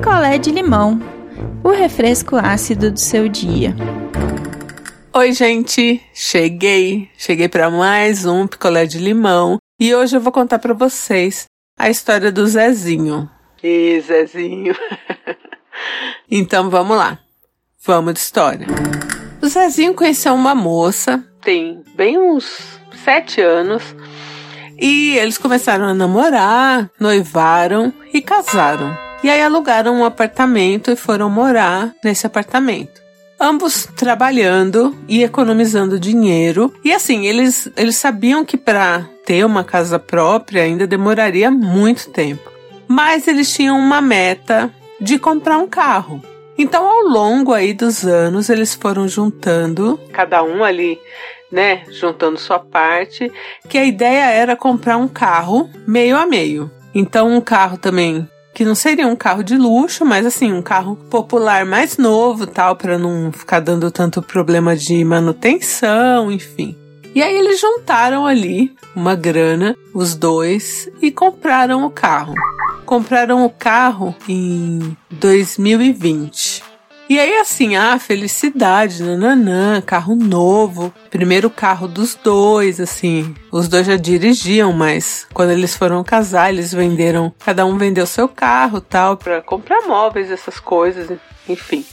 picolé de limão, o refresco ácido do seu dia. Oi, gente, cheguei, cheguei para mais um picolé de limão e hoje eu vou contar para vocês a história do Zezinho. E Zezinho. então vamos lá. Vamos de história. O Zezinho conheceu uma moça, tem bem uns sete anos, e eles começaram a namorar, noivaram e casaram. E aí alugaram um apartamento e foram morar nesse apartamento. Ambos trabalhando e economizando dinheiro. E assim, eles, eles sabiam que para ter uma casa própria ainda demoraria muito tempo. Mas eles tinham uma meta de comprar um carro. Então, ao longo aí dos anos, eles foram juntando, cada um ali né, juntando sua parte, que a ideia era comprar um carro meio a meio. Então, um carro também que não seria um carro de luxo, mas assim, um carro popular mais novo, tal, para não ficar dando tanto problema de manutenção, enfim. E aí eles juntaram ali uma grana, os dois, e compraram o carro. Compraram o carro em 2020. E aí, assim, ah, felicidade, nananã, carro novo, primeiro carro dos dois, assim. Os dois já dirigiam, mas quando eles foram casar, eles venderam, cada um vendeu seu carro tal, para comprar móveis, essas coisas, enfim.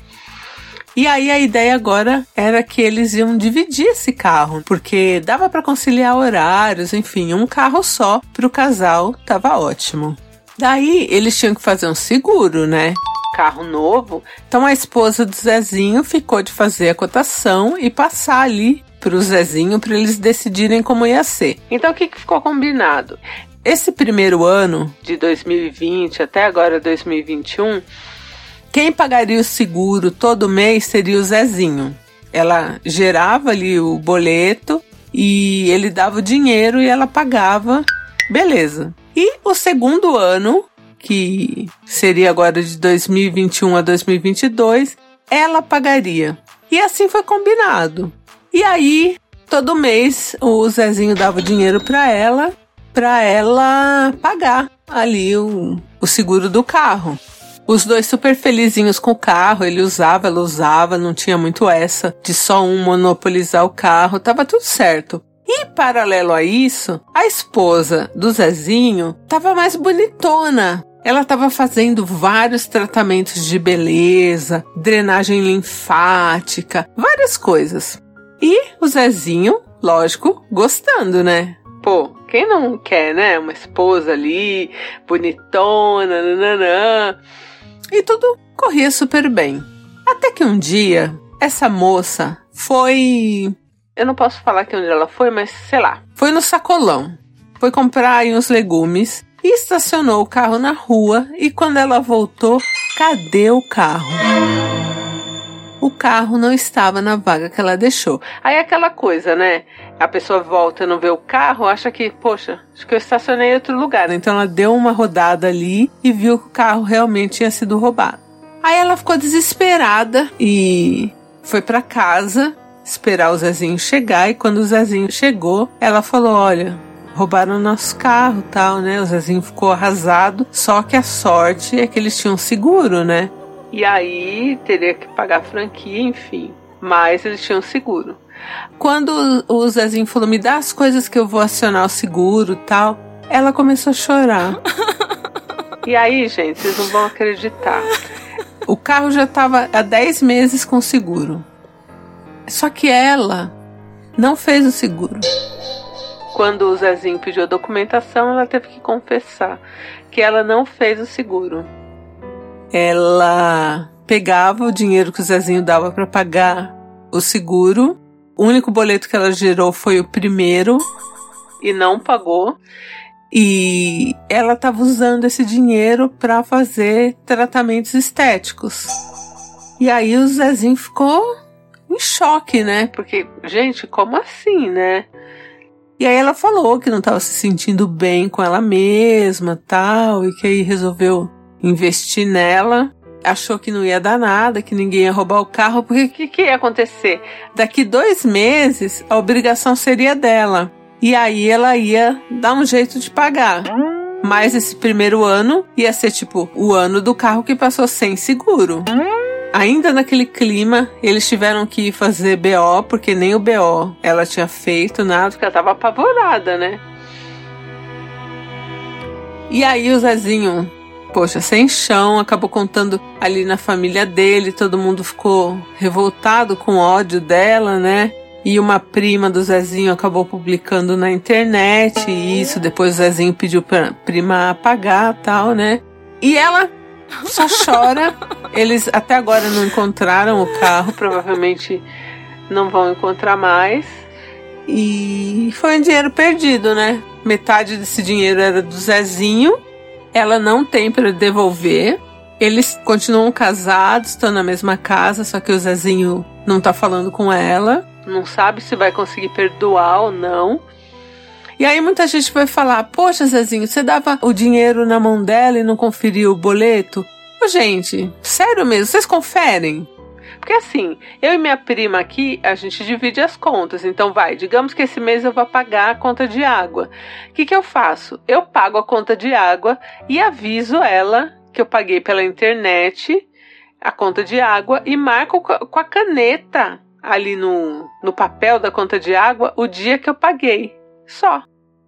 E aí a ideia agora era que eles iam dividir esse carro, porque dava para conciliar horários, enfim, um carro só para o casal tava ótimo. Daí eles tinham que fazer um seguro, né? Carro novo. Então a esposa do Zezinho ficou de fazer a cotação e passar ali para o Zezinho para eles decidirem como ia ser. Então o que, que ficou combinado? Esse primeiro ano de 2020 até agora 2021, quem pagaria o seguro todo mês seria o Zezinho. Ela gerava ali o boleto e ele dava o dinheiro e ela pagava, beleza. E o segundo ano que seria agora de 2021 a 2022, ela pagaria. E assim foi combinado. E aí, todo mês, o Zezinho dava dinheiro para ela, para ela pagar ali o, o seguro do carro. Os dois super felizinhos com o carro, ele usava, ela usava, não tinha muito essa de só um monopolizar o carro, tava tudo certo. E paralelo a isso, a esposa do Zezinho tava mais bonitona, ela estava fazendo vários tratamentos de beleza, drenagem linfática, várias coisas. E o Zezinho, lógico, gostando, né? Pô, quem não quer, né? Uma esposa ali, bonitona, nananã. E tudo corria super bem. Até que um dia, essa moça foi. Eu não posso falar que onde ela foi, mas sei lá. Foi no sacolão. Foi comprar aí uns legumes e estacionou o carro na rua e quando ela voltou, cadê o carro? O carro não estava na vaga que ela deixou. Aí é aquela coisa, né? A pessoa volta e não vê o carro, acha que, poxa, acho que eu estacionei em outro lugar. Então ela deu uma rodada ali e viu que o carro realmente tinha sido roubado. Aí ela ficou desesperada e foi para casa esperar o Zezinho chegar. E quando o Zezinho chegou, ela falou: Olha, roubaram nosso carro tal, né? O Zezinho ficou arrasado. Só que a sorte é que eles tinham seguro, né? E aí teria que pagar a franquia, enfim. Mas eles tinham seguro. Quando o Zezinho falou, me dá as coisas que eu vou acionar o seguro tal, ela começou a chorar. e aí, gente, vocês não vão acreditar. O carro já estava há 10 meses com seguro. Só que ela não fez o seguro. Quando o Zezinho pediu a documentação, ela teve que confessar que ela não fez o seguro. Ela pegava o dinheiro que o Zezinho dava para pagar o seguro. O único boleto que ela gerou foi o primeiro e não pagou. E ela estava usando esse dinheiro para fazer tratamentos estéticos. E aí o Zezinho ficou em choque, né? Porque, gente, como assim, né? E aí ela falou que não estava se sentindo bem com ela mesma, tal, e que aí resolveu investir nela. Achou que não ia dar nada, que ninguém ia roubar o carro, porque o que, que ia acontecer? Daqui dois meses, a obrigação seria dela. E aí ela ia dar um jeito de pagar. Mas esse primeiro ano ia ser tipo o ano do carro que passou sem seguro. Ainda naquele clima, eles tiveram que fazer BO, porque nem o BO ela tinha feito nada, porque ela tava apavorada, né? E aí o Zezinho, poxa, sem chão, acabou contando ali na família dele, todo mundo ficou revoltado com o ódio dela, né? E uma prima do Zezinho acabou publicando na internet, isso depois o Zezinho pediu pra prima apagar tal, né? E ela só chora. Eles até agora não encontraram o carro, provavelmente não vão encontrar mais. E foi um dinheiro perdido, né? Metade desse dinheiro era do Zezinho. Ela não tem para devolver. Eles continuam casados, estão na mesma casa, só que o Zezinho não tá falando com ela não sabe se vai conseguir perdoar ou não. E aí muita gente vai falar: Poxa, Zezinho, você dava o dinheiro na mão dela e não conferiu o boleto? Ô, gente, sério mesmo, vocês conferem? Porque assim, eu e minha prima aqui, a gente divide as contas. Então, vai, digamos que esse mês eu vou pagar a conta de água. O que, que eu faço? Eu pago a conta de água e aviso ela que eu paguei pela internet a conta de água e marco com a caneta ali no, no papel da conta de água o dia que eu paguei. Só.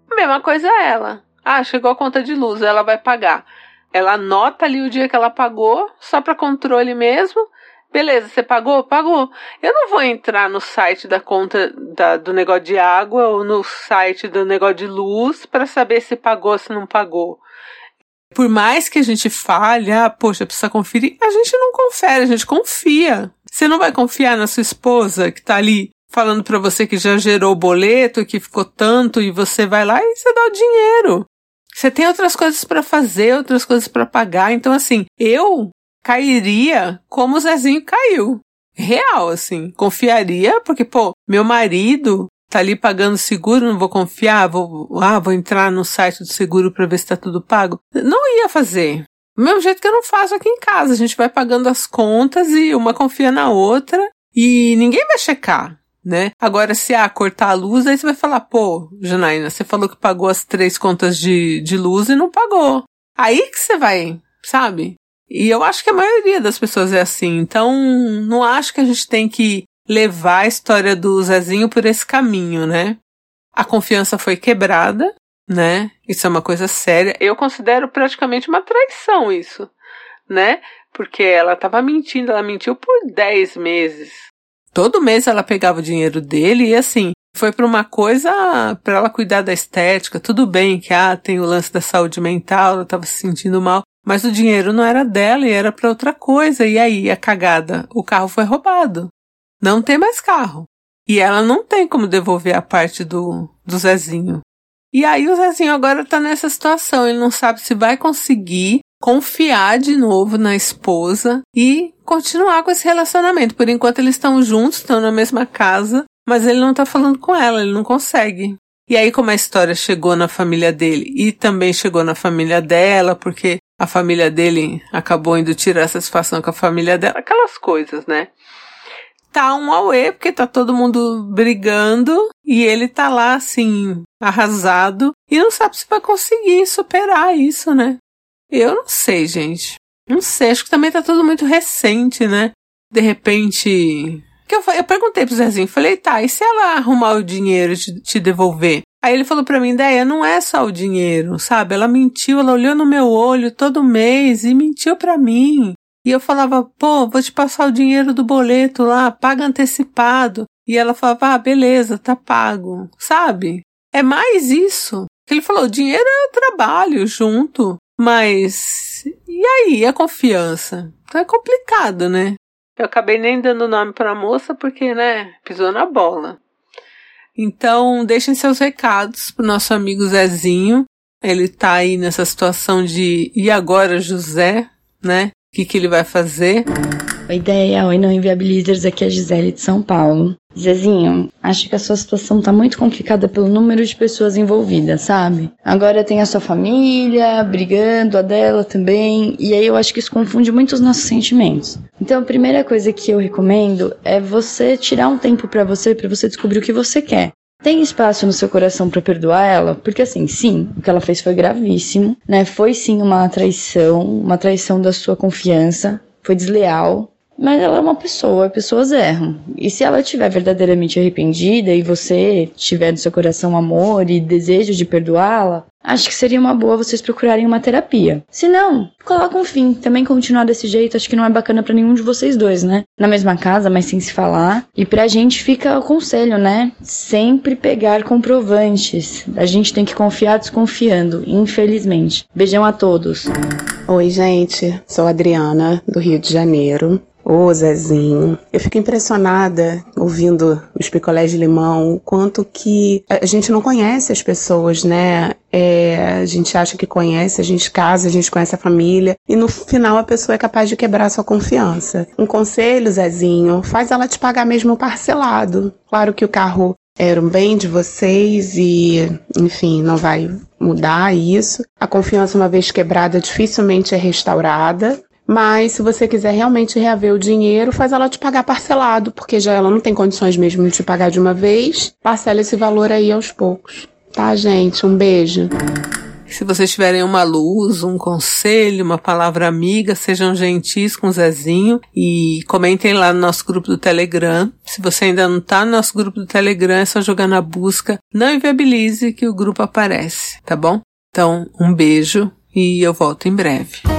A mesma coisa ela. Ah, chegou a conta de luz, ela vai pagar. Ela anota ali o dia que ela pagou, só para controle mesmo. Beleza, você pagou? Pagou. Eu não vou entrar no site da conta da, do negócio de água ou no site do negócio de luz para saber se pagou, se não pagou. Por mais que a gente fale, ah, poxa, precisa conferir, a gente não confere, a gente confia. Você não vai confiar na sua esposa que tá ali falando para você que já gerou o boleto, que ficou tanto e você vai lá e você dá o dinheiro. Você tem outras coisas para fazer, outras coisas para pagar. Então assim, eu cairia como o Zezinho caiu. Real, assim. Confiaria, porque, pô, meu marido tá ali pagando seguro, não vou confiar, vou, ah, vou entrar no site do seguro para ver se tá tudo pago. Não ia fazer. Do mesmo jeito que eu não faço aqui em casa. A gente vai pagando as contas e uma confia na outra e ninguém vai checar, né? Agora, se ah, cortar a luz, aí você vai falar, pô, Janaína, você falou que pagou as três contas de, de luz e não pagou. Aí que você vai, sabe? E eu acho que a maioria das pessoas é assim. Então, não acho que a gente tem que levar a história do Zezinho por esse caminho, né? A confiança foi quebrada, né? Isso é uma coisa séria. Eu considero praticamente uma traição isso, né? Porque ela estava mentindo, ela mentiu por 10 meses. Todo mês ela pegava o dinheiro dele e assim, foi para uma coisa para ela cuidar da estética. Tudo bem que ah, tem o lance da saúde mental, ela estava se sentindo mal, mas o dinheiro não era dela e era para outra coisa. E aí a cagada, o carro foi roubado. Não tem mais carro. E ela não tem como devolver a parte do, do Zezinho. E aí o Zezinho agora tá nessa situação, ele não sabe se vai conseguir confiar de novo na esposa e continuar com esse relacionamento. Por enquanto eles estão juntos, estão na mesma casa, mas ele não tá falando com ela, ele não consegue. E aí como a história chegou na família dele e também chegou na família dela, porque a família dele acabou indo tirar satisfação com a família dela, aquelas coisas, né? tá um auê, porque tá todo mundo brigando e ele tá lá assim, arrasado, e não sabe se vai conseguir superar isso, né? Eu não sei, gente. Não sei, acho que também tá tudo muito recente, né? De repente. Que eu, eu perguntei pro Zezinho, falei, tá, e se ela arrumar o dinheiro e te, te devolver? Aí ele falou para mim, ideia não é só o dinheiro, sabe? Ela mentiu, ela olhou no meu olho todo mês e mentiu para mim. E eu falava, pô, vou te passar o dinheiro do boleto lá, paga antecipado. E ela falava, ah, beleza, tá pago. Sabe? É mais isso. Ele falou, dinheiro é trabalho junto. Mas e aí, a confiança? Então é complicado, né? Eu acabei nem dando nome pra moça porque, né, pisou na bola. Então, deixem seus recados pro nosso amigo Zezinho. Ele tá aí nessa situação de e agora, José, né? O que, que ele vai fazer? Oi, ideia, oi, não inviabilizers, aqui é a Gisele de São Paulo. Zezinho, acho que a sua situação tá muito complicada pelo número de pessoas envolvidas, sabe? Agora tem a sua família brigando, a dela também, e aí eu acho que isso confunde muito os nossos sentimentos. Então a primeira coisa que eu recomendo é você tirar um tempo para você, para você descobrir o que você quer. Tem espaço no seu coração para perdoar ela? Porque assim, sim, o que ela fez foi gravíssimo, né? Foi sim uma traição, uma traição da sua confiança, foi desleal, mas ela é uma pessoa, pessoas erram. E se ela estiver verdadeiramente arrependida e você tiver no seu coração amor e desejo de perdoá-la, acho que seria uma boa vocês procurarem uma terapia. Se não, coloca um fim. Também continuar desse jeito acho que não é bacana para nenhum de vocês dois, né? Na mesma casa, mas sem se falar. E pra gente fica o conselho, né? Sempre pegar comprovantes. A gente tem que confiar desconfiando, infelizmente. Beijão a todos. Oi, gente. Sou Adriana, do Rio de Janeiro. Ô Zezinho, eu fico impressionada ouvindo os picolés de limão, o quanto que a gente não conhece as pessoas, né? É, a gente acha que conhece, a gente casa, a gente conhece a família e no final a pessoa é capaz de quebrar sua confiança. Um conselho, Zezinho, faz ela te pagar mesmo parcelado. Claro que o carro era um bem de vocês e, enfim, não vai mudar isso. A confiança, uma vez quebrada, dificilmente é restaurada. Mas se você quiser realmente reaver o dinheiro, faz ela te pagar parcelado, porque já ela não tem condições mesmo de te pagar de uma vez. Parcela esse valor aí aos poucos. Tá, gente? Um beijo. Se vocês tiverem uma luz, um conselho, uma palavra amiga, sejam gentis com o Zezinho e comentem lá no nosso grupo do Telegram. Se você ainda não tá no nosso grupo do Telegram, é só jogar na busca Não Inviabilize que o grupo aparece, tá bom? Então, um beijo e eu volto em breve